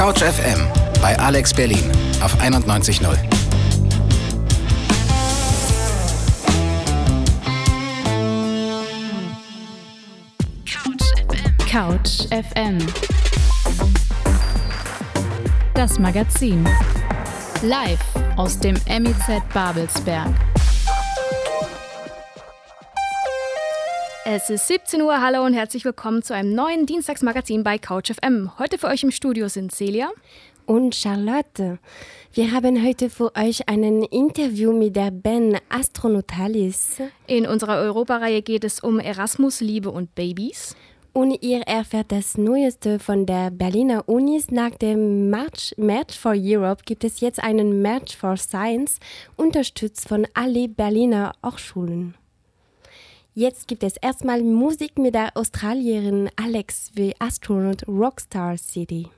Couch FM bei Alex Berlin auf 91.0. Couch FM. Das Magazin. Live aus dem MIZ Babelsberg. Es ist 17 Uhr, hallo und herzlich willkommen zu einem neuen Dienstagsmagazin bei Couch FM. Heute für euch im Studio sind Celia und Charlotte. Wir haben heute für euch ein Interview mit der Band Astronautalis. In unserer Europareihe geht es um Erasmus, Liebe und Babys. Und ihr erfährt das Neueste von der Berliner Unis. Nach dem March, March for Europe gibt es jetzt einen March for Science, unterstützt von alle Berliner Hochschulen. Jetzt gibt es erstmal Musik mit der Australierin Alex wie Astronaut Rockstar City.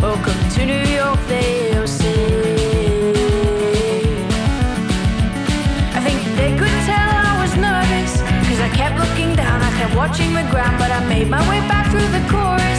Oh, Welcome to New York, they'll say. I think they could tell I was nervous. Cause I kept looking down, I kept watching the ground. But I made my way back through the chorus.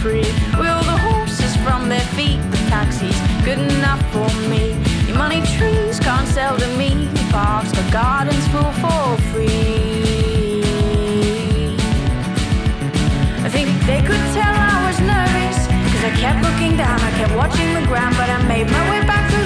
Free. Wheel the horses from their feet. The taxis, good enough for me. Your money trees can't sell to me. The Parks got gardens full for free. I think they could tell I was nervous. Cause I kept looking down, I kept watching the ground. But I made my way back through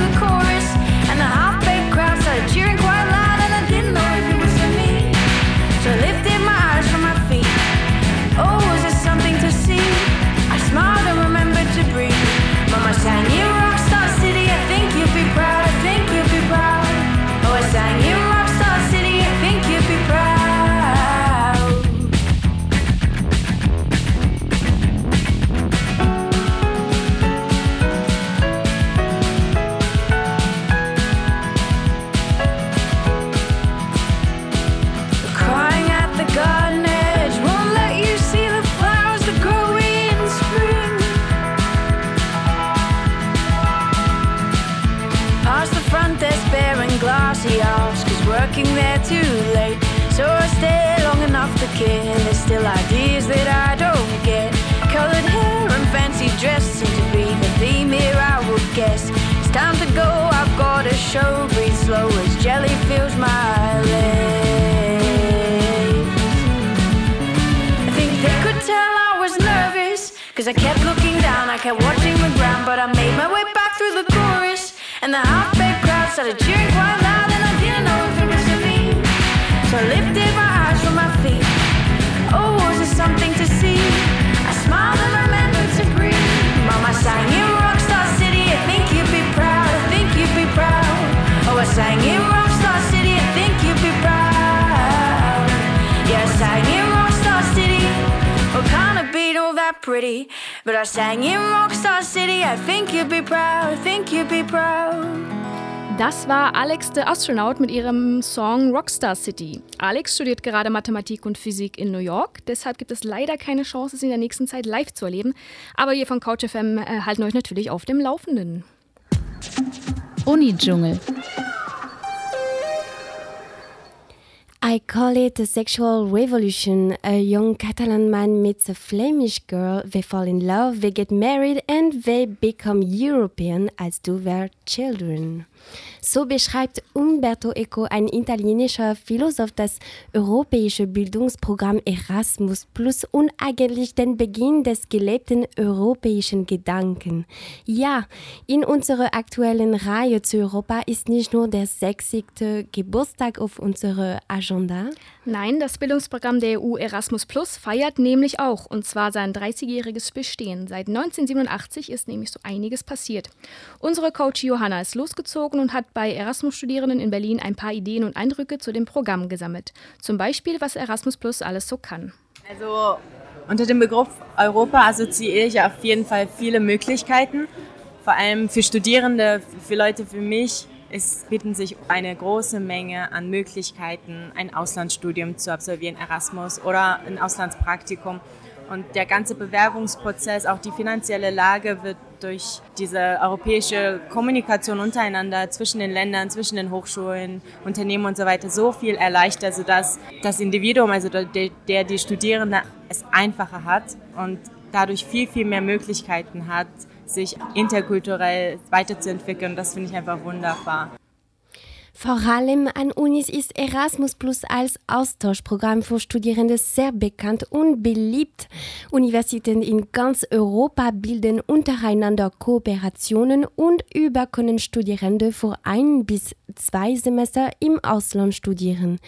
show. Breathe slow as jelly fills my legs. I think they could tell I was nervous. Cause I kept looking down, I kept watching the ground. But I made my way back through the chorus. And the half baked crowd started cheering quite loud. And I didn't know if it was for me. So I lifted my eyes from my feet. Oh, was there something to see? I smiled and remembered to breathe. Mama sang in pretty. But I sang in Rockstar City, I think you'd be proud, I think you'd be proud. Das war Alex the Astronaut mit ihrem Song Rockstar City. Alex studiert gerade Mathematik und Physik in New York, deshalb gibt es leider keine Chance, sie in der nächsten Zeit live zu erleben. Aber wir von CouchFM äh, halten euch natürlich auf dem Laufenden. Uni-Dschungel. I call it a sexual revolution. A young Catalan man meets a Flemish girl, they fall in love, they get married, and they become European as do their children. So beschreibt Umberto Eco, ein italienischer Philosoph, das europäische Bildungsprogramm Erasmus Plus und eigentlich den Beginn des gelebten europäischen Gedanken. Ja, in unserer aktuellen Reihe zu Europa ist nicht nur der 60. Geburtstag auf unserer Agenda. Nein, das Bildungsprogramm der EU Erasmus Plus feiert nämlich auch, und zwar sein 30-jähriges Bestehen. Seit 1987 ist nämlich so einiges passiert. Unsere Coach Johanna ist losgezogen und hat bei Erasmus-Studierenden in Berlin ein paar Ideen und Eindrücke zu dem Programm gesammelt. Zum Beispiel, was Erasmus Plus alles so kann. Also unter dem Begriff Europa assoziiere ich auf jeden Fall viele Möglichkeiten, vor allem für Studierende, für Leute wie mich es bieten sich eine große Menge an Möglichkeiten, ein Auslandsstudium zu absolvieren, Erasmus oder ein Auslandspraktikum. Und der ganze Bewerbungsprozess, auch die finanzielle Lage wird durch diese europäische Kommunikation untereinander zwischen den Ländern, zwischen den Hochschulen, Unternehmen und so weiter so viel erleichtert, sodass das Individuum, also der, der die Studierende, es einfacher hat und dadurch viel, viel mehr Möglichkeiten hat, sich interkulturell weiterzuentwickeln. Das finde ich einfach wunderbar. Vor allem an Unis ist Erasmus Plus als Austauschprogramm für Studierende sehr bekannt und beliebt. Universitäten in ganz Europa bilden untereinander Kooperationen und über können Studierende für ein bis zwei Semester im Ausland studieren.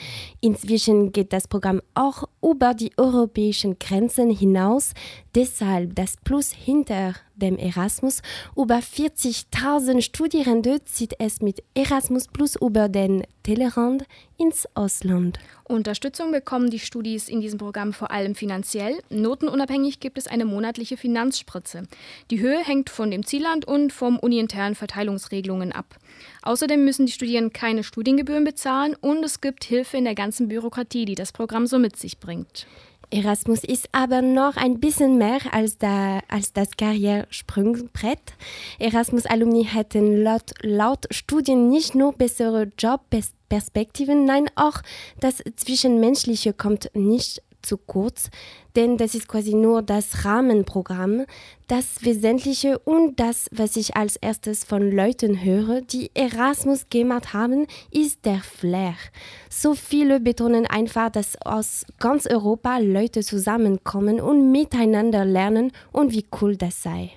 Inzwischen geht das Programm auch über die europäischen Grenzen hinaus, deshalb das Plus hinter dem Erasmus. Über 40.000 Studierende zieht es mit Erasmus Plus über den Tellerrand ins Ausland. Unterstützung bekommen die Studis in diesem Programm vor allem finanziell. Notenunabhängig gibt es eine monatliche Finanzspritze. Die Höhe hängt von dem Zielland und vom uniinternen Verteilungsregelungen ab. Außerdem müssen die Studierenden keine Studiengebühren bezahlen und es gibt Hilfe in der ganzen Bürokratie, die das Programm so mit sich bringt. Erasmus ist aber noch ein bisschen mehr als, da, als das Karrieresprungbrett. Erasmus-Alumni hätten laut, laut Studien nicht nur bessere Jobperspektiven, nein, auch das Zwischenmenschliche kommt nicht zu kurz, denn das ist quasi nur das Rahmenprogramm. Das Wesentliche und das, was ich als erstes von Leuten höre, die Erasmus gemacht haben, ist der Flair. So viele betonen einfach, dass aus ganz Europa Leute zusammenkommen und miteinander lernen und wie cool das sei.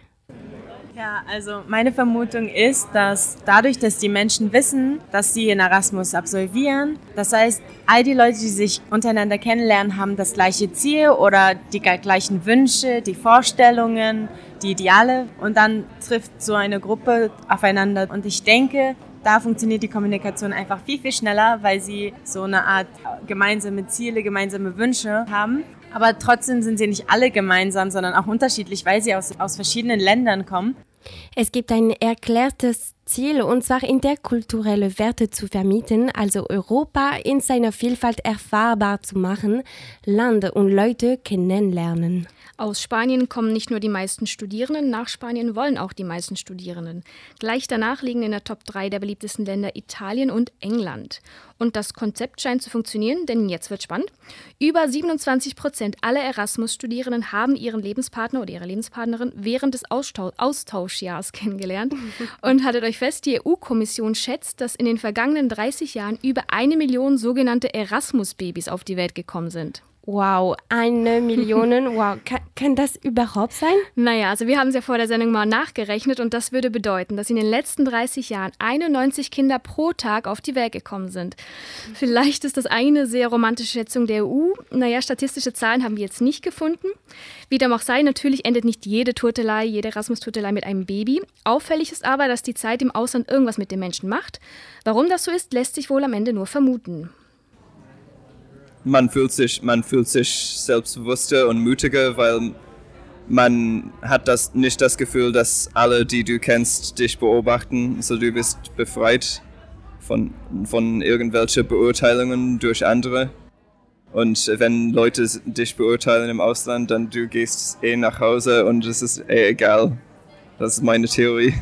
Ja, also meine Vermutung ist, dass dadurch, dass die Menschen wissen, dass sie in Erasmus absolvieren, das heißt, all die Leute, die sich untereinander kennenlernen, haben das gleiche Ziel oder die gleichen Wünsche, die Vorstellungen, die Ideale und dann trifft so eine Gruppe aufeinander und ich denke, da funktioniert die Kommunikation einfach viel, viel schneller, weil sie so eine Art gemeinsame Ziele, gemeinsame Wünsche haben. Aber trotzdem sind sie nicht alle gemeinsam, sondern auch unterschiedlich, weil sie aus, aus verschiedenen Ländern kommen. Es gibt ein erklärtes Ziel, und zwar interkulturelle Werte zu vermieten, also Europa in seiner Vielfalt erfahrbar zu machen, Land und Leute kennenlernen. Aus Spanien kommen nicht nur die meisten Studierenden, nach Spanien wollen auch die meisten Studierenden. Gleich danach liegen in der Top 3 der beliebtesten Länder Italien und England. Und das Konzept scheint zu funktionieren, denn jetzt wird spannend. Über 27 Prozent aller Erasmus-Studierenden haben ihren Lebenspartner oder ihre Lebenspartnerin während des Austauschjahres kennengelernt. Und haltet euch fest, die EU-Kommission schätzt, dass in den vergangenen 30 Jahren über eine Million sogenannte Erasmus-Babys auf die Welt gekommen sind. Wow, eine Million. Wow, kann, kann, das überhaupt sein? Naja, also wir haben es ja vor der Sendung mal nachgerechnet und das würde bedeuten, dass in den letzten 30 Jahren 91 Kinder pro Tag auf die Welt gekommen sind. Vielleicht ist das eine sehr romantische Schätzung der EU. Naja, statistische Zahlen haben wir jetzt nicht gefunden. Wie dem auch sei, natürlich endet nicht jede Turtelei, jede Erasmus-Turtelei mit einem Baby. Auffällig ist aber, dass die Zeit im Ausland irgendwas mit den Menschen macht. Warum das so ist, lässt sich wohl am Ende nur vermuten man fühlt sich, man fühlt sich selbstbewusster und mutiger, weil man hat das nicht das Gefühl, dass alle, die du kennst, dich beobachten. So du bist befreit von, von irgendwelchen Beurteilungen durch andere. Und wenn Leute dich beurteilen im Ausland, dann du gehst eh nach Hause und es ist eh egal. Das ist meine Theorie.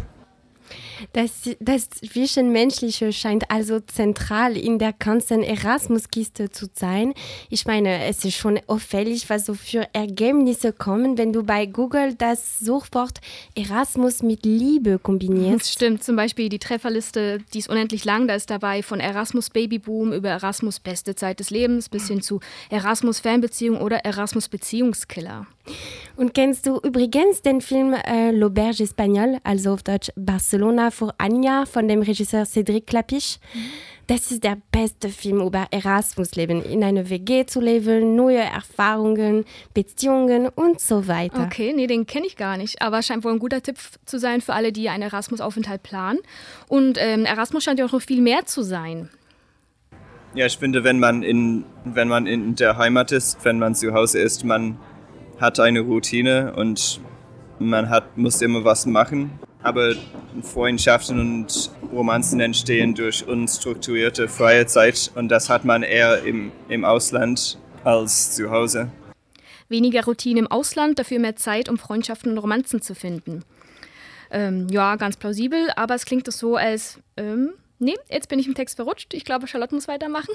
Das, das Zwischenmenschliche scheint also zentral in der ganzen Erasmus-Kiste zu sein. Ich meine, es ist schon auffällig, was so für Ergebnisse kommen, wenn du bei Google das Suchwort Erasmus mit Liebe kombinierst. Das stimmt, zum Beispiel die Trefferliste, die ist unendlich lang. Da ist dabei von Erasmus Babyboom über Erasmus beste Zeit des Lebens bis hin zu Erasmus Fanbeziehung oder Erasmus Beziehungskiller. Und kennst du übrigens den Film äh, L'Auberge Espagnole, also auf Deutsch Barcelona vor Anja von dem Regisseur Cédric Clapiche? Das ist der beste Film über Erasmus-Leben, in einer WG zu leben, neue Erfahrungen, Beziehungen und so weiter. Okay, nee, den kenne ich gar nicht, aber scheint wohl ein guter Tipp zu sein für alle, die einen Erasmus-Aufenthalt planen. Und ähm, Erasmus scheint ja auch noch viel mehr zu sein. Ja, ich finde, wenn man in, wenn man in der Heimat ist, wenn man zu Hause ist, man hat eine Routine und man hat, muss immer was machen. Aber Freundschaften und Romanzen entstehen durch unstrukturierte freie Zeit und das hat man eher im, im Ausland als zu Hause. Weniger Routine im Ausland, dafür mehr Zeit, um Freundschaften und Romanzen zu finden. Ähm, ja, ganz plausibel, aber es klingt so, als ähm, Nee, jetzt bin ich im Text verrutscht. Ich glaube, Charlotte muss weitermachen.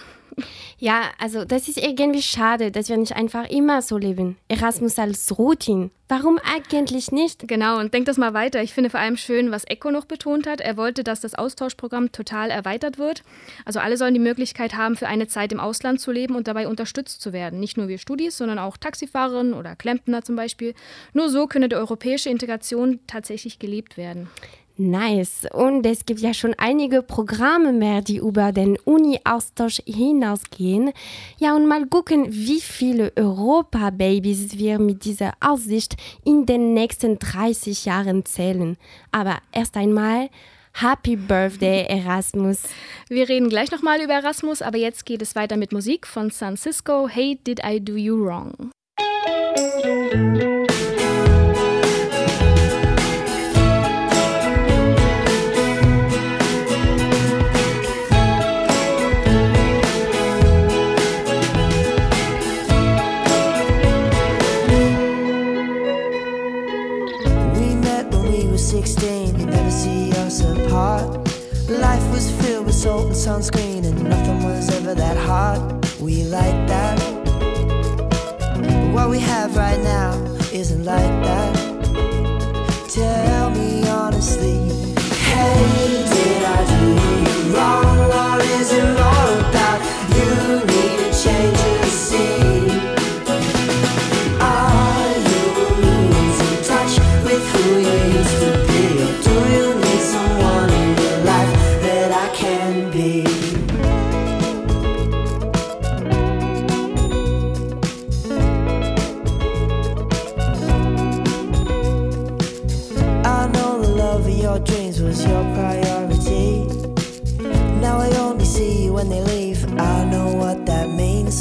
Ja, also das ist irgendwie schade, dass wir nicht einfach immer so leben. Erasmus als Routine. Warum eigentlich nicht? Genau, und denk das mal weiter. Ich finde vor allem schön, was Echo noch betont hat. Er wollte, dass das Austauschprogramm total erweitert wird. Also alle sollen die Möglichkeit haben, für eine Zeit im Ausland zu leben und dabei unterstützt zu werden. Nicht nur wir Studis, sondern auch Taxifahrerinnen oder Klempner zum Beispiel. Nur so könne die europäische Integration tatsächlich gelebt werden. Nice. Und es gibt ja schon einige Programme mehr, die über den Uni-Austausch hinausgehen. Ja, und mal gucken, wie viele Europa-Babys wir mit dieser Aussicht in den nächsten 30 Jahren zählen. Aber erst einmal Happy Birthday, Erasmus. Wir reden gleich nochmal über Erasmus, aber jetzt geht es weiter mit Musik von San Cisco. Hey, did I do you wrong? Sunscreen, and nothing was ever that hard. We like that. What we have right now isn't like that. Tell me honestly, hey,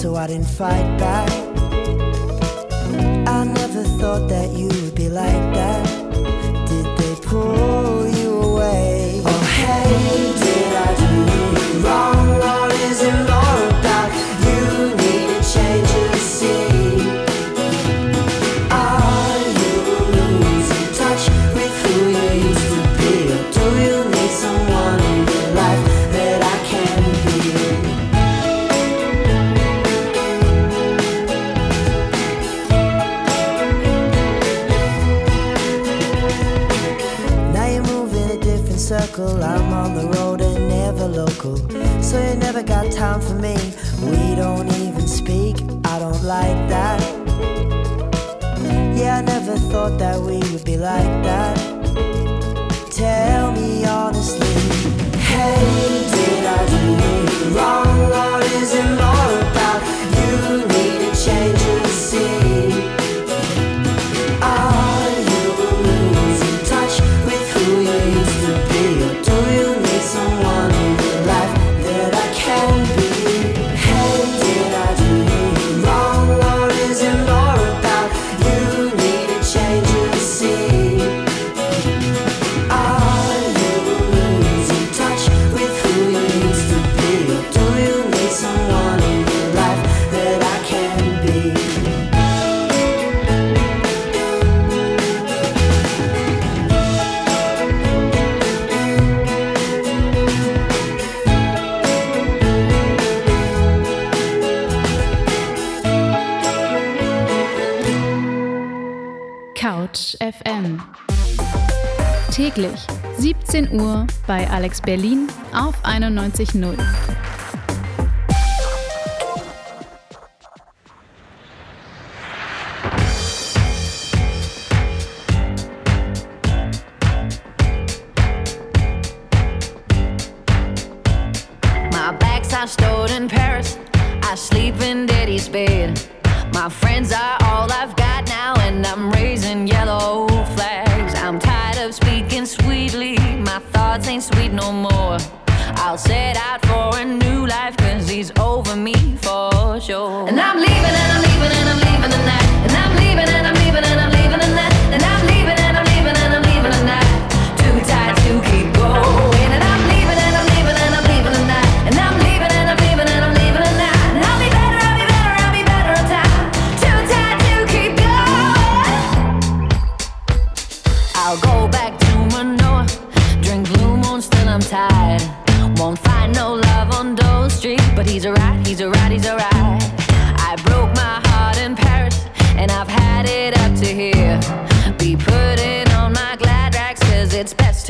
so I didn't fight back. I never thought that you Berlin auf 91.0. My bags are stored in Paris. I sleep in daddy's bed. My friends are all I've got now, and I'm raising yellow flags. Sweetly. My thoughts ain't sweet no more. I'll set out for a new life, cause he's over me for sure. And I'm leaving, and I'm leaving, and I'm leaving tonight. And I'm leaving, and I'm leaving, and I'm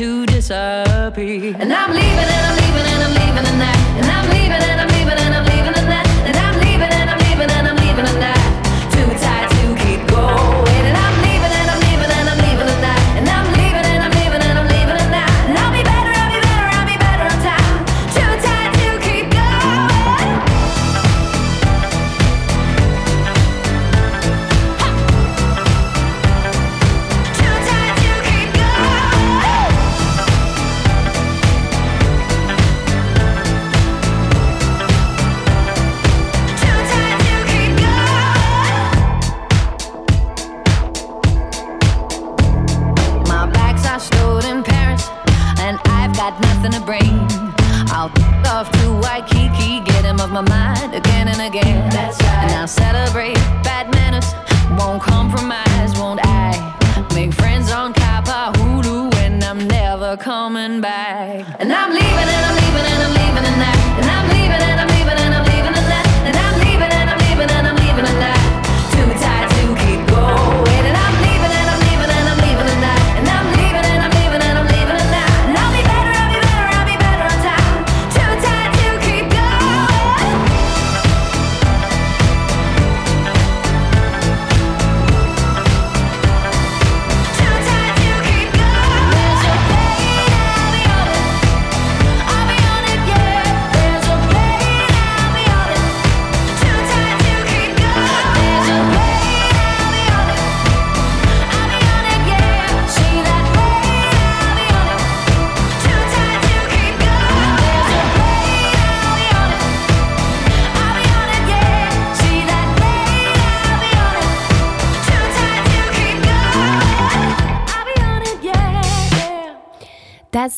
to disappear. And I'm leaving, and I'm leaving, and I'm leaving. And I'm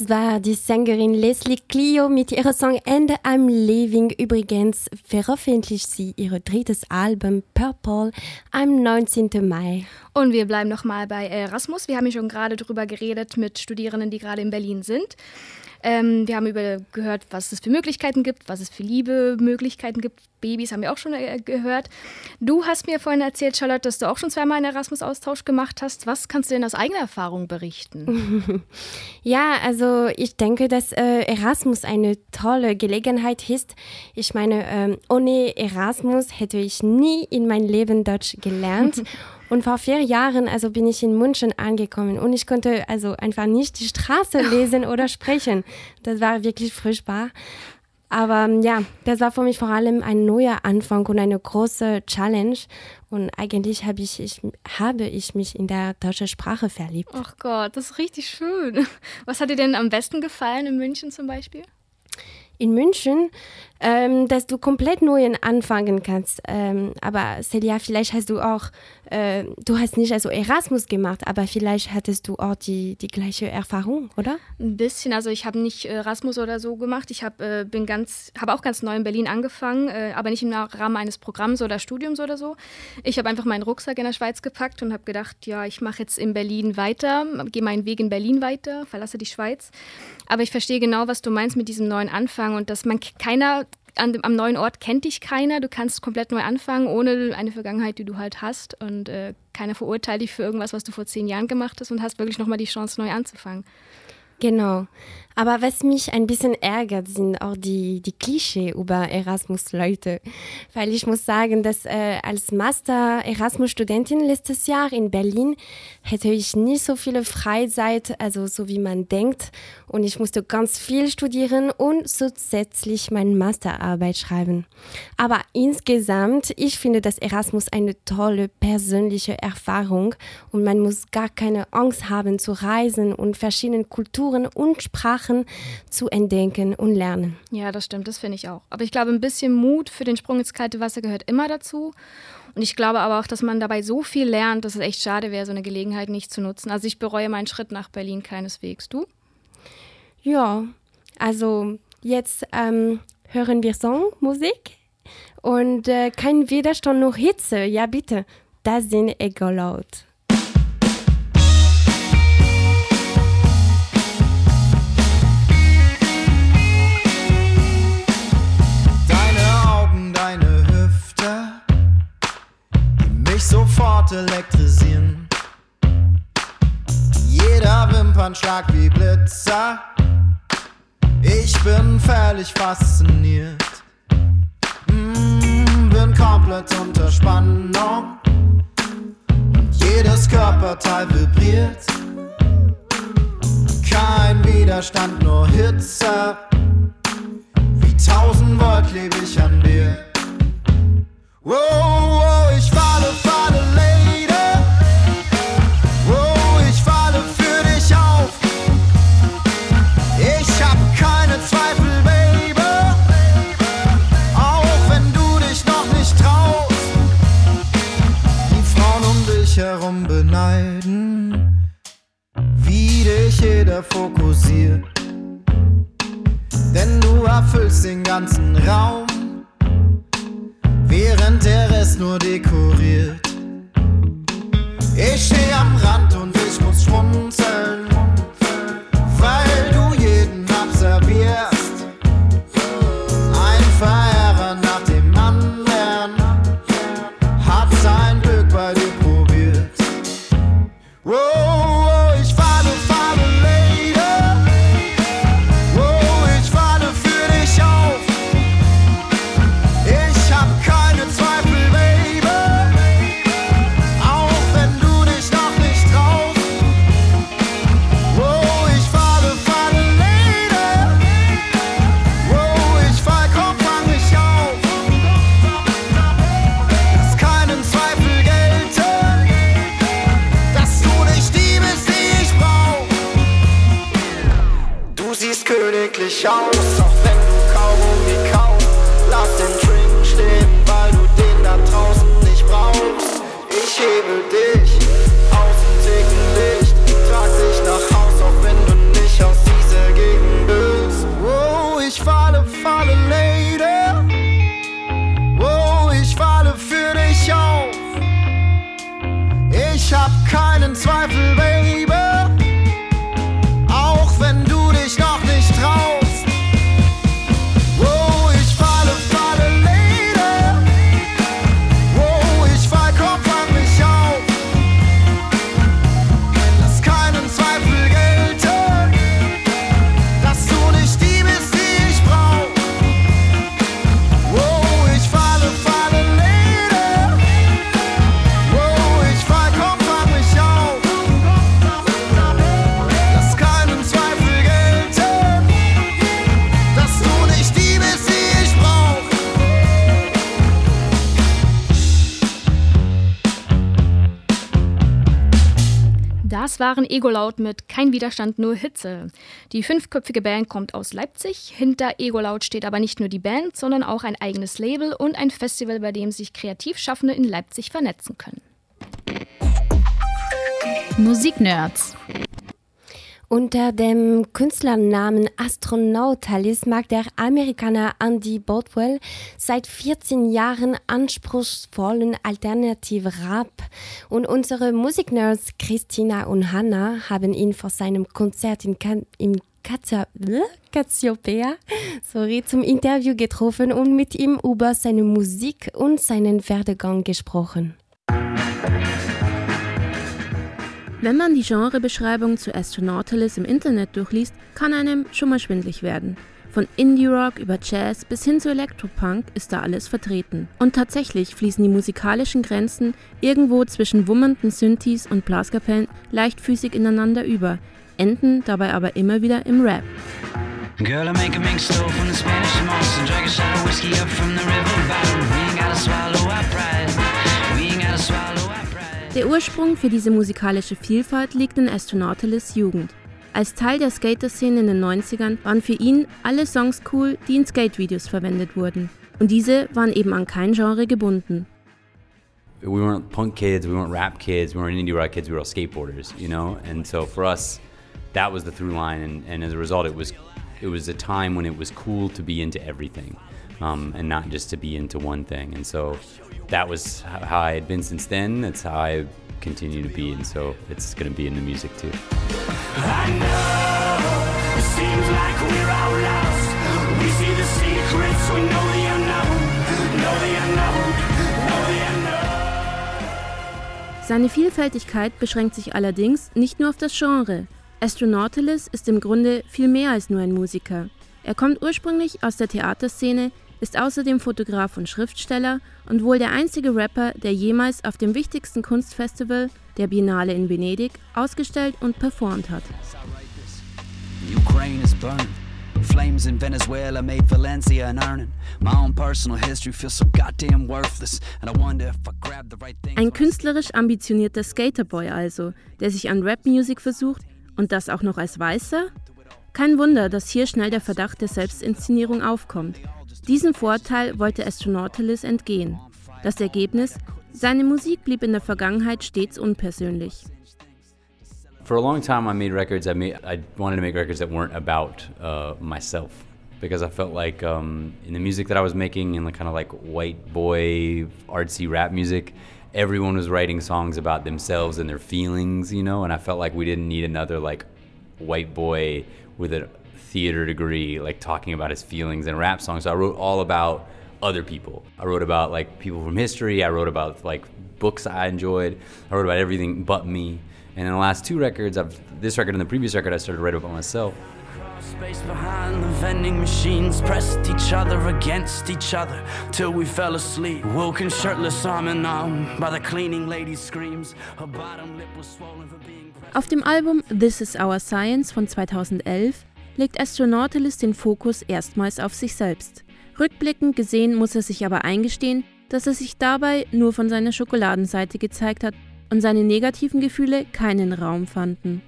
Das war die Sängerin Leslie Clio mit ihrer Song And I'm Leaving. Übrigens veröffentlicht sie ihr drittes Album Purple am 19. Mai. Und wir bleiben nochmal bei Erasmus. Wir haben ja schon gerade darüber geredet mit Studierenden, die gerade in Berlin sind. Ähm, wir haben über gehört, was es für Möglichkeiten gibt, was es für Liebe-Möglichkeiten gibt. Babys haben wir auch schon äh, gehört. Du hast mir vorhin erzählt, Charlotte, dass du auch schon zweimal einen Erasmus-Austausch gemacht hast. Was kannst du denn aus eigener Erfahrung berichten? Ja, also ich denke, dass äh, Erasmus eine tolle Gelegenheit ist. Ich meine, ähm, ohne Erasmus hätte ich nie in meinem Leben Deutsch gelernt. Und vor vier Jahren also bin ich in München angekommen und ich konnte also einfach nicht die Straße lesen oder sprechen. Das war wirklich furchtbar. Aber ähm, ja, das war für mich vor allem ein neuer Anfang und eine große Challenge. Und eigentlich habe ich, ich, habe ich mich in der deutschen Sprache verliebt. Ach Gott, das ist richtig schön. Was hat dir denn am besten gefallen in München zum Beispiel? in München, ähm, dass du komplett neu anfangen kannst. Ähm, aber Celia, vielleicht hast du auch, äh, du hast nicht also Erasmus gemacht, aber vielleicht hattest du auch die, die gleiche Erfahrung, oder? Ein bisschen, also ich habe nicht Erasmus oder so gemacht. Ich habe äh, bin auch ganz neu in Berlin angefangen, äh, aber nicht im Rahmen eines Programms oder Studiums oder so. Ich habe einfach meinen Rucksack in der Schweiz gepackt und habe gedacht, ja, ich mache jetzt in Berlin weiter, gehe meinen Weg in Berlin weiter, verlasse die Schweiz. Aber ich verstehe genau, was du meinst mit diesem neuen Anfang und dass man keiner an, am neuen Ort kennt dich keiner, du kannst komplett neu anfangen, ohne eine Vergangenheit, die du halt hast und äh, keiner verurteilt dich für irgendwas, was du vor zehn Jahren gemacht hast und hast wirklich nochmal die Chance, neu anzufangen. Genau. Aber was mich ein bisschen ärgert, sind auch die, die Klischee über Erasmus-Leute. Weil ich muss sagen, dass äh, als Master-Erasmus-Studentin letztes Jahr in Berlin hätte ich nicht so viele Freizeit, also so wie man denkt. Und ich musste ganz viel studieren und zusätzlich meine Masterarbeit schreiben. Aber insgesamt, ich finde, dass Erasmus eine tolle persönliche Erfahrung und man muss gar keine Angst haben zu reisen und verschiedene Kulturen und Sprachen Sachen zu entdecken und lernen. Ja, das stimmt, das finde ich auch. Aber ich glaube, ein bisschen Mut für den Sprung ins kalte Wasser gehört immer dazu. Und ich glaube aber auch, dass man dabei so viel lernt, dass es echt schade wäre, so eine Gelegenheit nicht zu nutzen. Also ich bereue meinen Schritt nach Berlin keineswegs. Du? Ja, also jetzt ähm, hören wir Songmusik und äh, kein Widerstand, nur Hitze. Ja, bitte. Das sind egal laut. Elektrisieren. Jeder Wimpernschlag wie Blitzer. Ich bin völlig fasziniert. Mm, bin komplett unter Spannung. Jedes Körperteil vibriert. Kein Widerstand, nur Hitze. Wie tausend Volt lebe ich an dir. Wow, wow, jeder fokussiert. Denn du erfüllst den ganzen Raum während der Rest nur dekoriert. Ich steh am Rand und ich muss schmunzeln, waren Egolaut mit Kein Widerstand, nur Hitze. Die fünfköpfige Band kommt aus Leipzig. Hinter Egolaut steht aber nicht nur die Band, sondern auch ein eigenes Label und ein Festival, bei dem sich Kreativschaffende in Leipzig vernetzen können. Musiknerds. Unter dem Künstlernamen Astronautalis mag der Amerikaner Andy Bothwell seit 14 Jahren anspruchsvollen Alternative Rap und unsere Musiknerds Christina und Hannah haben ihn vor seinem Konzert in, Can im Cassiopeia sorry, zum Interview getroffen und mit ihm über seine Musik und seinen Werdegang gesprochen. Wenn man die Genrebeschreibung zu Astronautilus im Internet durchliest, kann einem schon mal schwindlig werden. Von Indie-Rock über Jazz bis hin zu Elektropunk ist da alles vertreten. Und tatsächlich fließen die musikalischen Grenzen irgendwo zwischen wummernden Synthes und Blaskapellen leichtfüßig ineinander über, enden dabei aber immer wieder im Rap. Girl, Der Ursprung für diese musikalische Vielfalt liegt in Astronautilus Jugend. Als Teil der Skater-Szene in den 90ern waren für ihn alle Songs cool, die in Skate-Videos verwendet wurden. Und diese waren eben an kein Genre gebunden. We weren't punk kids, we weren't rap kids, we weren't indie rock kids, we were all skateboarders, you know? And so for us, that was the through line, and, and as a result, it was it was a time when it was cool to be into everything, um, and not just to be into one thing. And so that was how I had been since then. That's how I continue to be, and so it's going to be in the music too. I know it seems like we're all lost. We see the secrets, we know the unknown, know the unknown, know the unknown. Seine Vielfältigkeit beschränkt sich allerdings nicht nur auf das Genre. Astronautilus ist im Grunde viel mehr als nur ein Musiker. Er kommt ursprünglich aus der Theaterszene, ist außerdem Fotograf und Schriftsteller und wohl der einzige Rapper, der jemals auf dem wichtigsten Kunstfestival, der Biennale in Venedig, ausgestellt und performt hat. Flames in Venezuela made Valencia an earning. My own personal history feels so goddamn worthless. And I wonder if I grab the right thing. Ein künstlerisch ambitionierter Skaterboy also, der sich an Rap-Music versucht, und das auch noch als Weißer? Kein Wunder, dass hier schnell der Verdacht der Selbstinszenierung aufkommt. Diesem Vorteil wollte Astronautalis entgehen. Das Ergebnis? Seine Musik blieb in der Vergangenheit stets unpersönlich. For a long time, I made records. I made. I wanted to make records that weren't about uh, myself because I felt like um, in the music that I was making, in the kind of like white boy artsy rap music, everyone was writing songs about themselves and their feelings, you know, and I felt like we didn't need another like white boy with a theater degree like talking about his feelings in rap songs. So I wrote all about other people. I wrote about like people from history, I wrote about like books I enjoyed. I wrote about everything but me. And in the last two records, I've this record and the previous record I started to write about myself. Space behind the vending machines pressed each other against each other till we fell asleep. Woken shirtless arm in arm by the cleaning lady's screams. Her bottom lip was swollen for being Auf dem Album This Is Our Science von 2011 legt Astronautilus den Fokus erstmals auf sich selbst. Rückblickend gesehen muss er sich aber eingestehen, dass er sich dabei nur von seiner Schokoladenseite gezeigt hat und seine negativen Gefühle keinen Raum fanden.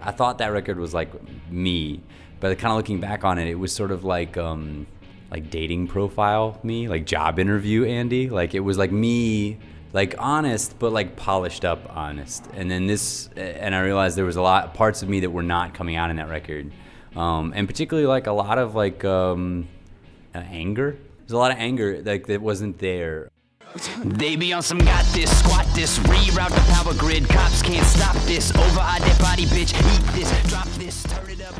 I thought that record was like me but kind of looking back on it, it was sort of like um, like dating profile me, like job interview Andy. Like it was like me, like honest, but like polished up honest. And then this, and I realized there was a lot parts of me that were not coming out in that record, um, and particularly like a lot of like um, uh, anger. There's a lot of anger like that wasn't there. They be on some got this, squat this, reroute the power grid. Cops can't stop this. Over our dead body, bitch. Eat this, drop this, turn it up.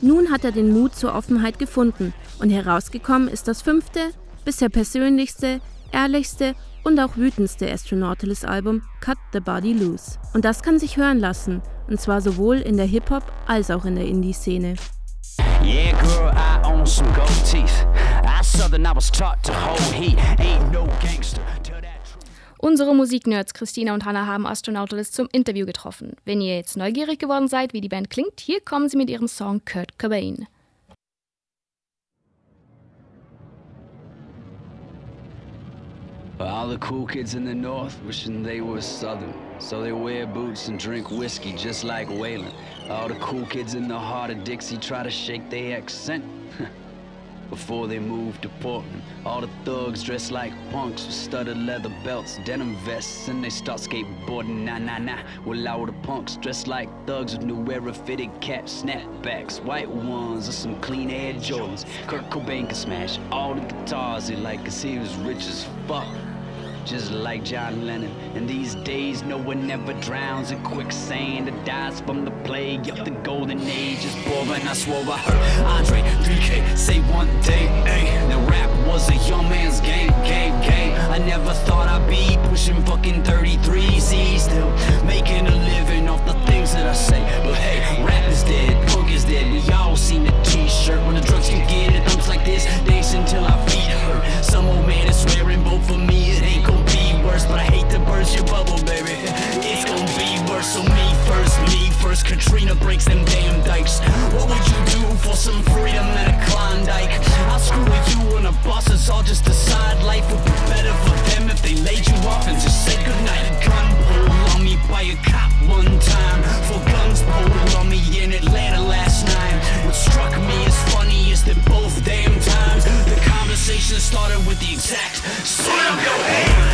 Nun hat er den Mut zur Offenheit gefunden und herausgekommen ist das fünfte, bisher persönlichste, ehrlichste und auch wütendste Astronautilus-Album Cut the Body Loose. Und das kann sich hören lassen, und zwar sowohl in der Hip-Hop als auch in der Indie-Szene. Yeah, girl, I own some gold teeth. I southern, I was taught to hold heat. Ain't no gangster. Unsere Musiknerds Christina und Hannah haben Astronautilus zum Interview getroffen. Wenn ihr jetzt neugierig geworden seid, wie die Band klingt, hier kommen sie mit ihrem Song Kurt Cobain. All the cool kids in the north wishing they were southern. So they wear boots and drink whiskey just like Waylon. All the cool kids in the heart of Dixie try to shake their accent. before they moved to Portland. All the thugs dressed like punks with studded leather belts, denim vests, and they start skateboarding. Nah, nah, nah. Well, all the punks dressed like thugs with new era fitted caps, snapbacks, white ones, or some clean Air Jordans. Kurt Cobain could smash all the guitars he liked, cause he was rich as fuck. Just like John Lennon. And these days, no one ever drowns in quicksand or dies from the plague of the golden age is born. I swore I heard Andre 3K say one day, hey, the rap was a young man's game, game, game. I never thought I'd be pushing fucking 33 C, still making a living off the things that I say. But hey, rap is dead, punk is dead. We all seen the t-shirt when the drugs can get it. Thumps like this, dance until our worse. But I hate to burst your bubble, baby. It's gonna be worse. So me first, me first. Katrina breaks them damn dikes. What would you do for some freedom at a Klondike? I'll screw with you on a bus, it's all just a side. Life would be better for them if they laid you off and just said goodnight. A gun pulled on me by a cop one time. For guns pulled on me in Atlanta last night. What struck me as funny is that both damn times the conversation started with the exact up your hand.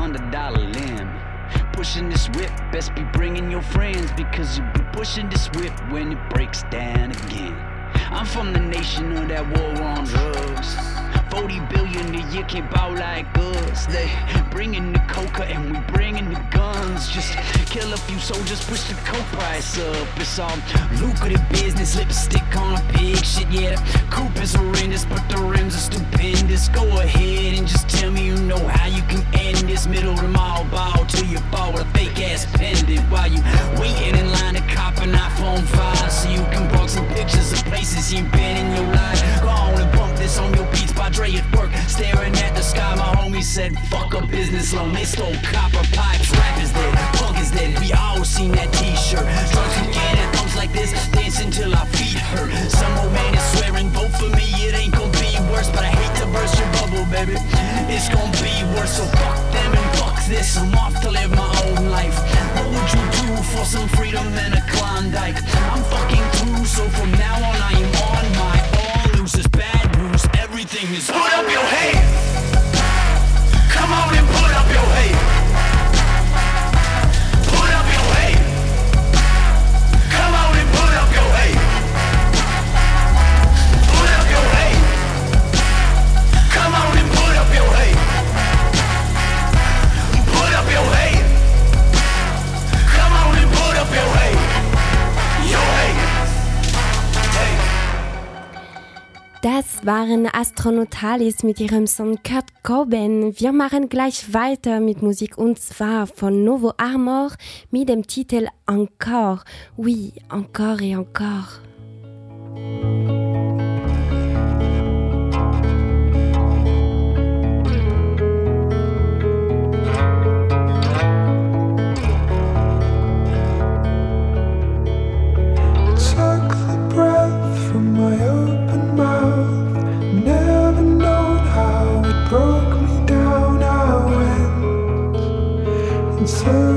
Pushing this whip, best be bringing your friends because you'll be pushing this whip when it breaks down again. I'm from the nation of that war on drugs. 40 billion a year can't bow like us. They bringing the coca and we bringing the guns. Just kill a few soldiers, push the coke price up. It's all lucrative business, lipstick on a pig. Shit, yeah, the coupe is horrendous, but the rims are stupendous. Go ahead and just tell me you know how you can end this middle of the mall ball till you fall with a fake ass pendant while you waiting in line to cop an iPhone 5 so you can bug some pictures of places you've been in your life. Go on and bump this on your beats by Dre at work, staring at the sky. My homie said, fuck a business loan. They stole copper pipes. Rap is dead, punk is dead. We all seen that t-shirt. Drugs can get it, thumps like this, dancing till our feet hurt. Some old man is swearing, vote for me, it ain't gonna be worse. But I hate to burst your bubble, baby. It's gonna be worse, so fuck them and fuck this. I'm off to live my own life. What would you do for some freedom and a Klondike? I'm fucking through, so from waren Astronautalis mit ihrem Song Kurt Cobain. Wir machen gleich weiter mit Musik und zwar von Novo Armor mit dem Titel Encore. Oui, encore et encore. Jesus.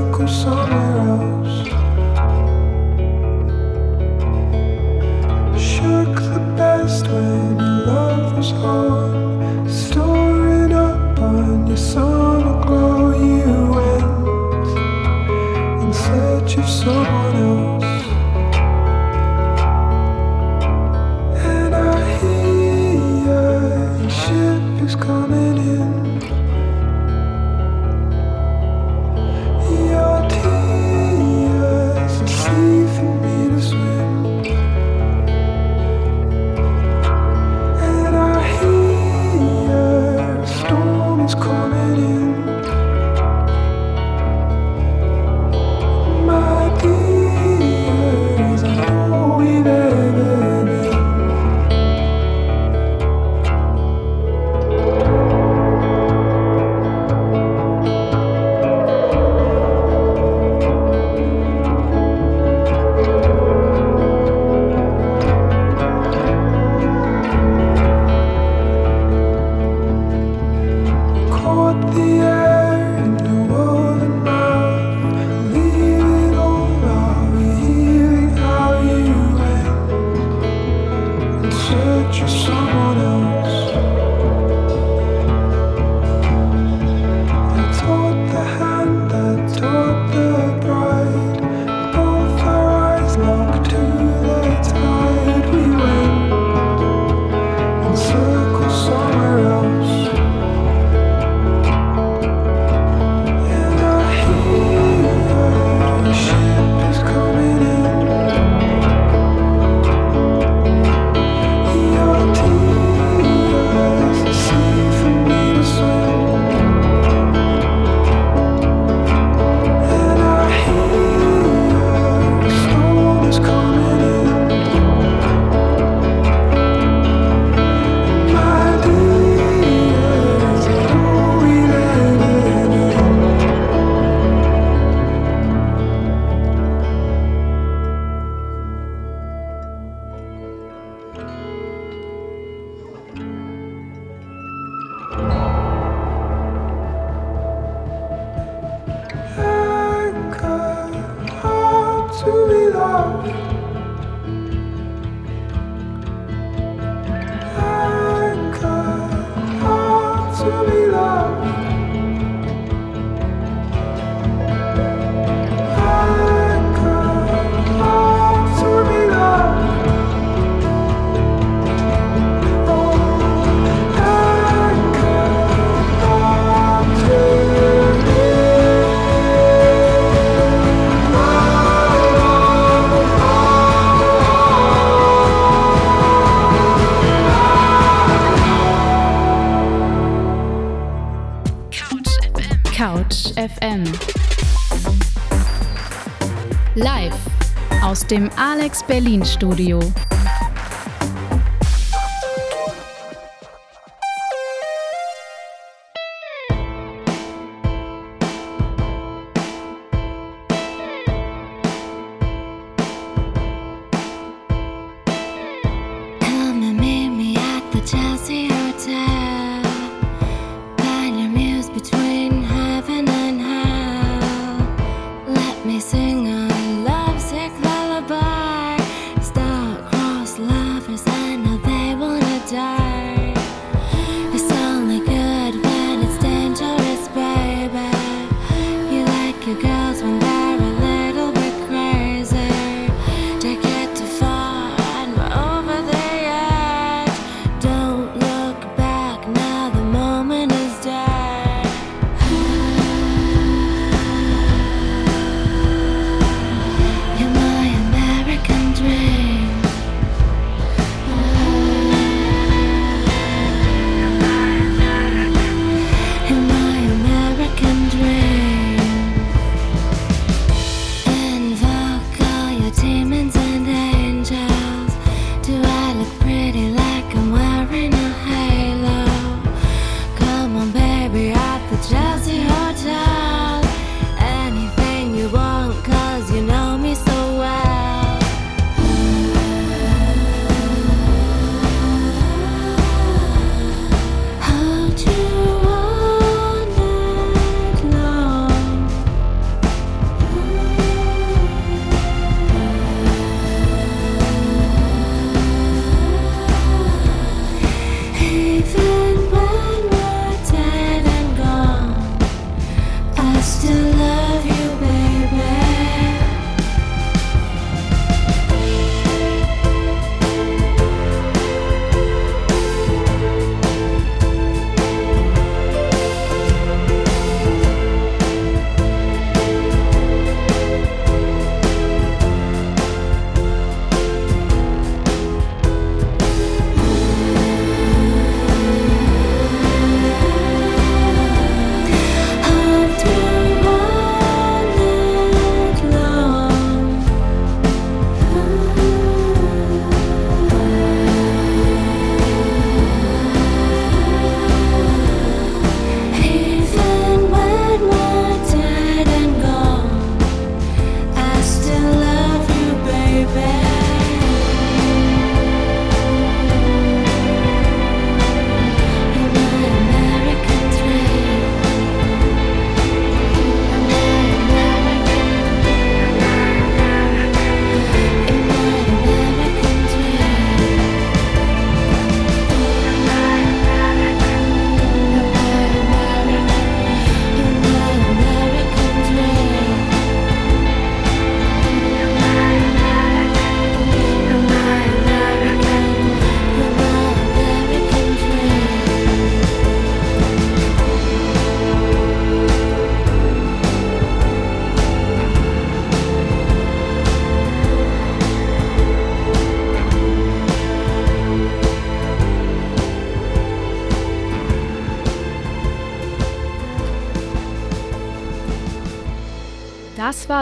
dem Alex Berlin Studio.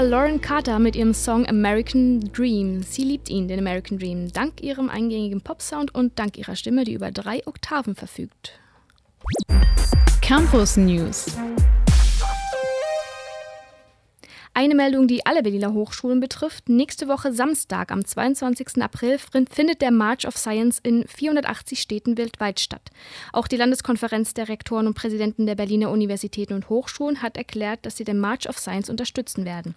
Lauren Carter mit ihrem Song American Dream. Sie liebt ihn, den American Dream, dank ihrem eingängigen Popsound und dank ihrer Stimme, die über drei Oktaven verfügt. Campus News eine Meldung, die alle Berliner Hochschulen betrifft. Nächste Woche Samstag, am 22. April, findet der March of Science in 480 Städten weltweit statt. Auch die Landeskonferenz der Rektoren und Präsidenten der Berliner Universitäten und Hochschulen hat erklärt, dass sie den March of Science unterstützen werden.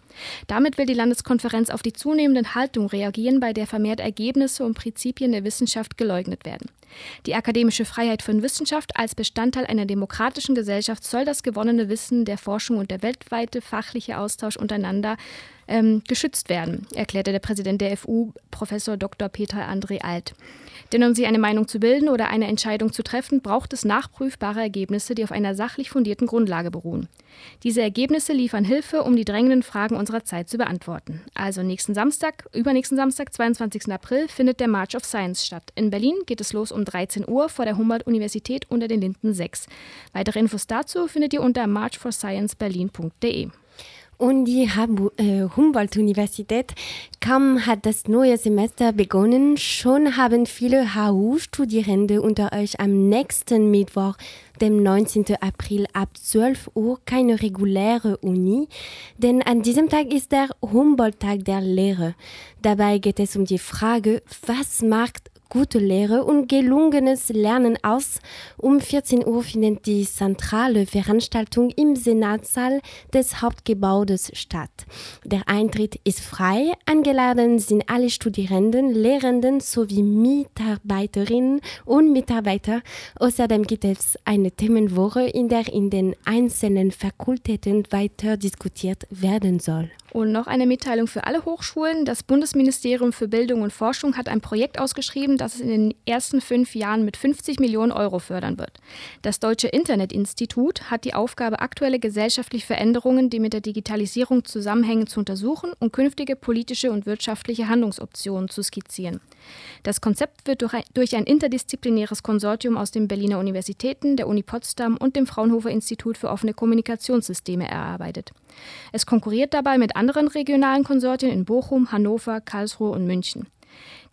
Damit will die Landeskonferenz auf die zunehmende Haltung reagieren, bei der vermehrt Ergebnisse und Prinzipien der Wissenschaft geleugnet werden. Die akademische Freiheit von Wissenschaft als Bestandteil einer demokratischen Gesellschaft soll das gewonnene Wissen der Forschung und der weltweite fachliche Austausch untereinander ähm, geschützt werden, erklärte der Präsident der FU, Professor Dr. Peter André Alt. Denn um sich eine Meinung zu bilden oder eine Entscheidung zu treffen, braucht es nachprüfbare Ergebnisse, die auf einer sachlich fundierten Grundlage beruhen. Diese Ergebnisse liefern Hilfe, um die drängenden Fragen unserer Zeit zu beantworten. Also nächsten Samstag, übernächsten Samstag, 22. April, findet der March of Science statt. In Berlin geht es los um 13 Uhr vor der Humboldt-Universität unter den Linden 6. Weitere Infos dazu findet ihr unter marchforscienceberlin.de. Und die äh, Humboldt-Universität kaum hat das neue Semester begonnen, schon haben viele HU-Studierende unter euch am nächsten Mittwoch, dem 19. April ab 12 Uhr keine reguläre Uni, denn an diesem Tag ist der Humboldt-Tag der Lehre. Dabei geht es um die Frage, was macht gute Lehre und gelungenes Lernen aus. Um 14 Uhr findet die zentrale Veranstaltung im Senatssaal des Hauptgebäudes statt. Der Eintritt ist frei. Eingeladen sind alle Studierenden, Lehrenden sowie Mitarbeiterinnen und Mitarbeiter. Außerdem gibt es eine Themenwoche, in der in den einzelnen Fakultäten weiter diskutiert werden soll. Und noch eine Mitteilung für alle Hochschulen. Das Bundesministerium für Bildung und Forschung hat ein Projekt ausgeschrieben, das es in den ersten fünf Jahren mit 50 Millionen Euro fördern wird. Das Deutsche Internetinstitut hat die Aufgabe, aktuelle gesellschaftliche Veränderungen, die mit der Digitalisierung zusammenhängen, zu untersuchen und künftige politische und wirtschaftliche Handlungsoptionen zu skizzieren. Das Konzept wird durch ein, durch ein interdisziplinäres Konsortium aus den Berliner Universitäten, der Uni Potsdam und dem Fraunhofer Institut für offene Kommunikationssysteme erarbeitet. Es konkurriert dabei mit anderen regionalen Konsortien in Bochum, Hannover, Karlsruhe und München.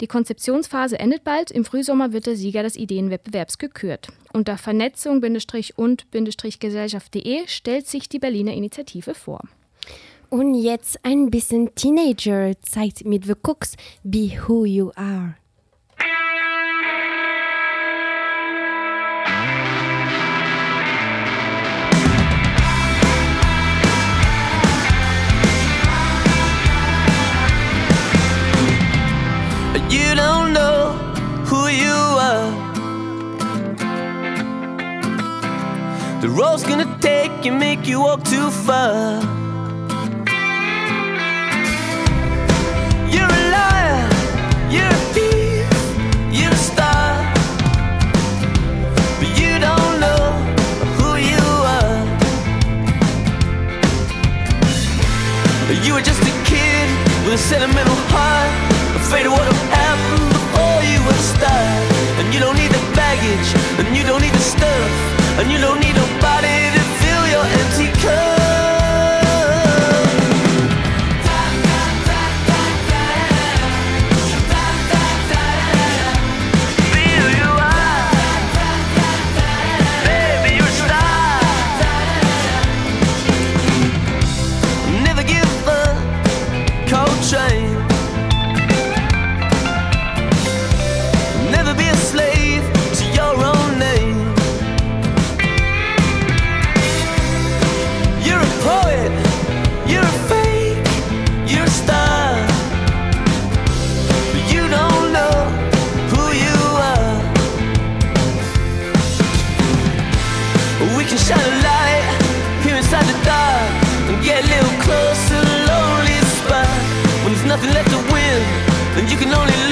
Die Konzeptionsphase endet bald. Im Frühsommer wird der Sieger des Ideenwettbewerbs gekürt. Unter Vernetzung-und-gesellschaft.de stellt sich die Berliner Initiative vor. Und jetzt ein bisschen Teenager-Zeit mit The Cooks, Be Who You Are. You don't know who you are. The road's gonna take you, make you walk too far. You're a liar, you're a thief, you're a star. But you don't know who you are. You were just a kid with a sentimental heart, afraid of what'll happen And you don't need the baggage, and you don't need the stuff, and you don't need nobody to fill your empty then you can only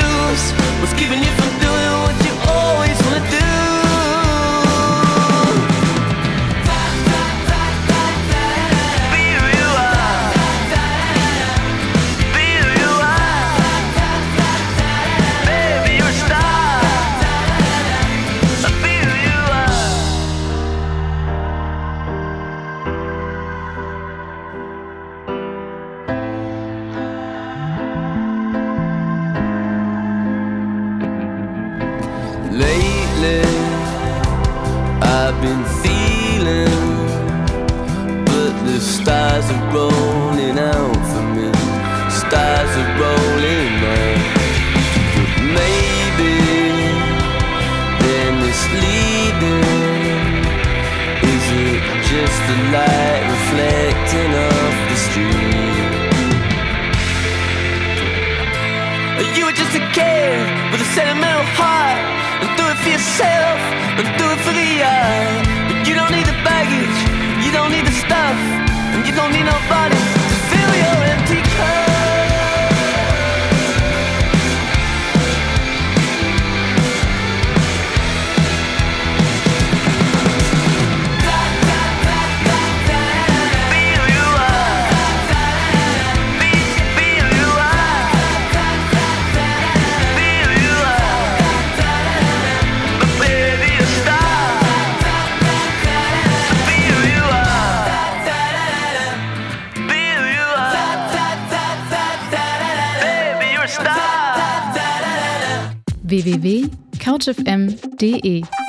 been feeling, but the stars are rolling out for me. Stars are rolling out. But maybe they're misleading. Is it just the light reflecting off the street? You were just a kid with a sentimental heart for yourself and do it for the eye. But you don't need the baggage, you don't need the stuff, and you don't need nobody www.couchfm.de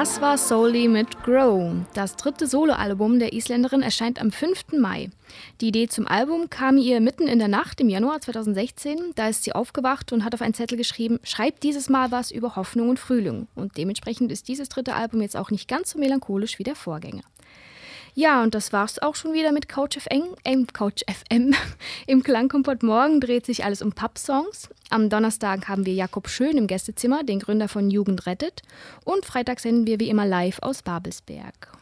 Das war Solely mit Grow. Das dritte Soloalbum der Isländerin erscheint am 5. Mai. Die Idee zum Album kam ihr mitten in der Nacht im Januar 2016. Da ist sie aufgewacht und hat auf einen Zettel geschrieben, schreibt dieses Mal was über Hoffnung und Frühling. Und dementsprechend ist dieses dritte Album jetzt auch nicht ganz so melancholisch wie der Vorgänger. Ja, und das war's auch schon wieder mit Couch FM. Äh, Couch FM. Im Klangkompott morgen dreht sich alles um Pub-Songs. Am Donnerstag haben wir Jakob Schön im Gästezimmer, den Gründer von Jugend rettet. Und Freitag senden wir wie immer live aus Babelsberg.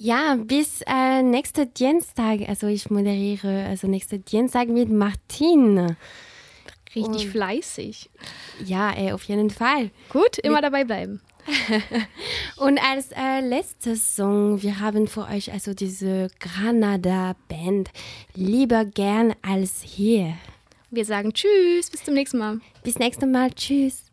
Ja, bis äh, nächsten Dienstag. Also ich moderiere also nächsten Dienstag mit Martin. Richtig Und, fleißig. Ja, ey, auf jeden Fall. Gut, immer mit, dabei bleiben. Und als äh, letztes Song, wir haben für euch also diese Granada-Band Lieber gern als hier. Wir sagen Tschüss, bis zum nächsten Mal. Bis nächstes Mal, Tschüss.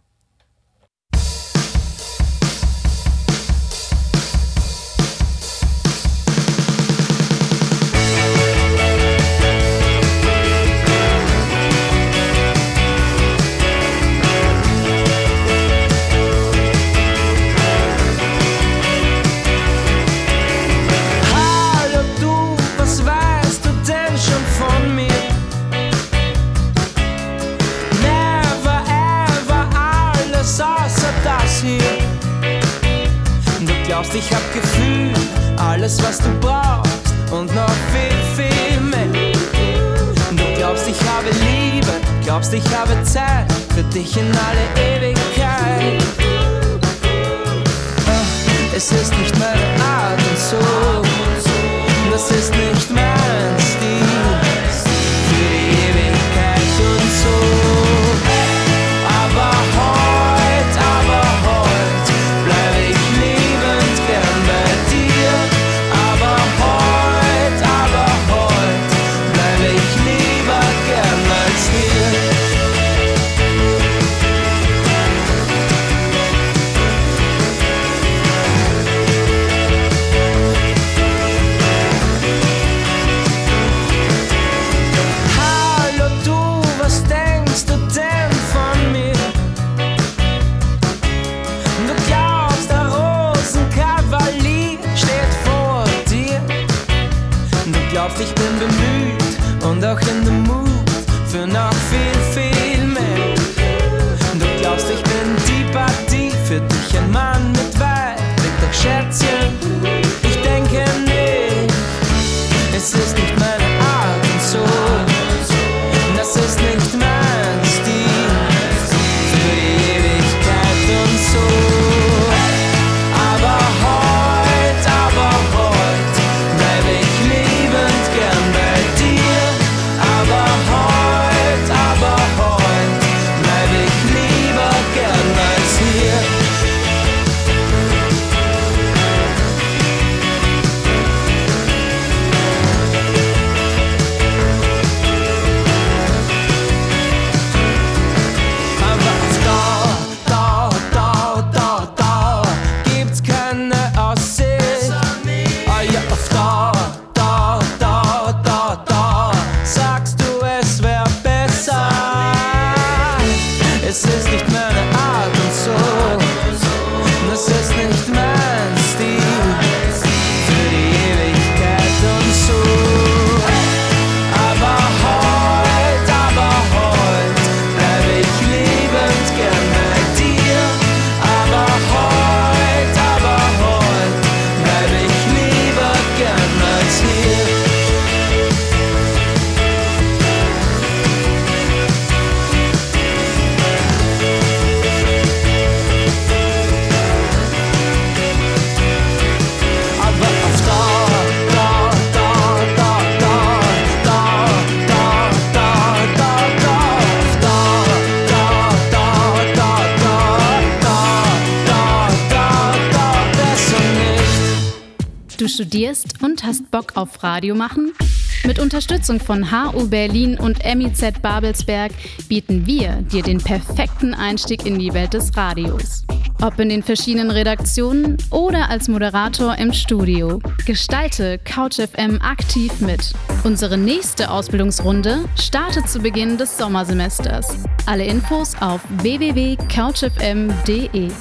Glaubst, ich hab Gefühl, alles was du brauchst und noch viel, viel mehr. Du glaubst, ich habe Liebe, glaubst, ich habe Zeit für dich in alle Ewigkeit. Ah, es ist nicht meine studierst und hast Bock auf Radio machen? Mit Unterstützung von HU Berlin und MIZ Babelsberg bieten wir dir den perfekten Einstieg in die Welt des Radios. Ob in den verschiedenen Redaktionen oder als Moderator im Studio. Gestalte CouchFM aktiv mit. Unsere nächste Ausbildungsrunde startet zu Beginn des Sommersemesters. Alle Infos auf www.couchfm.de.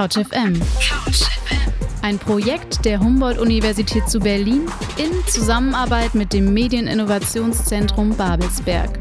Couch FM. Ein Projekt der Humboldt-Universität zu Berlin in Zusammenarbeit mit dem Medieninnovationszentrum Babelsberg.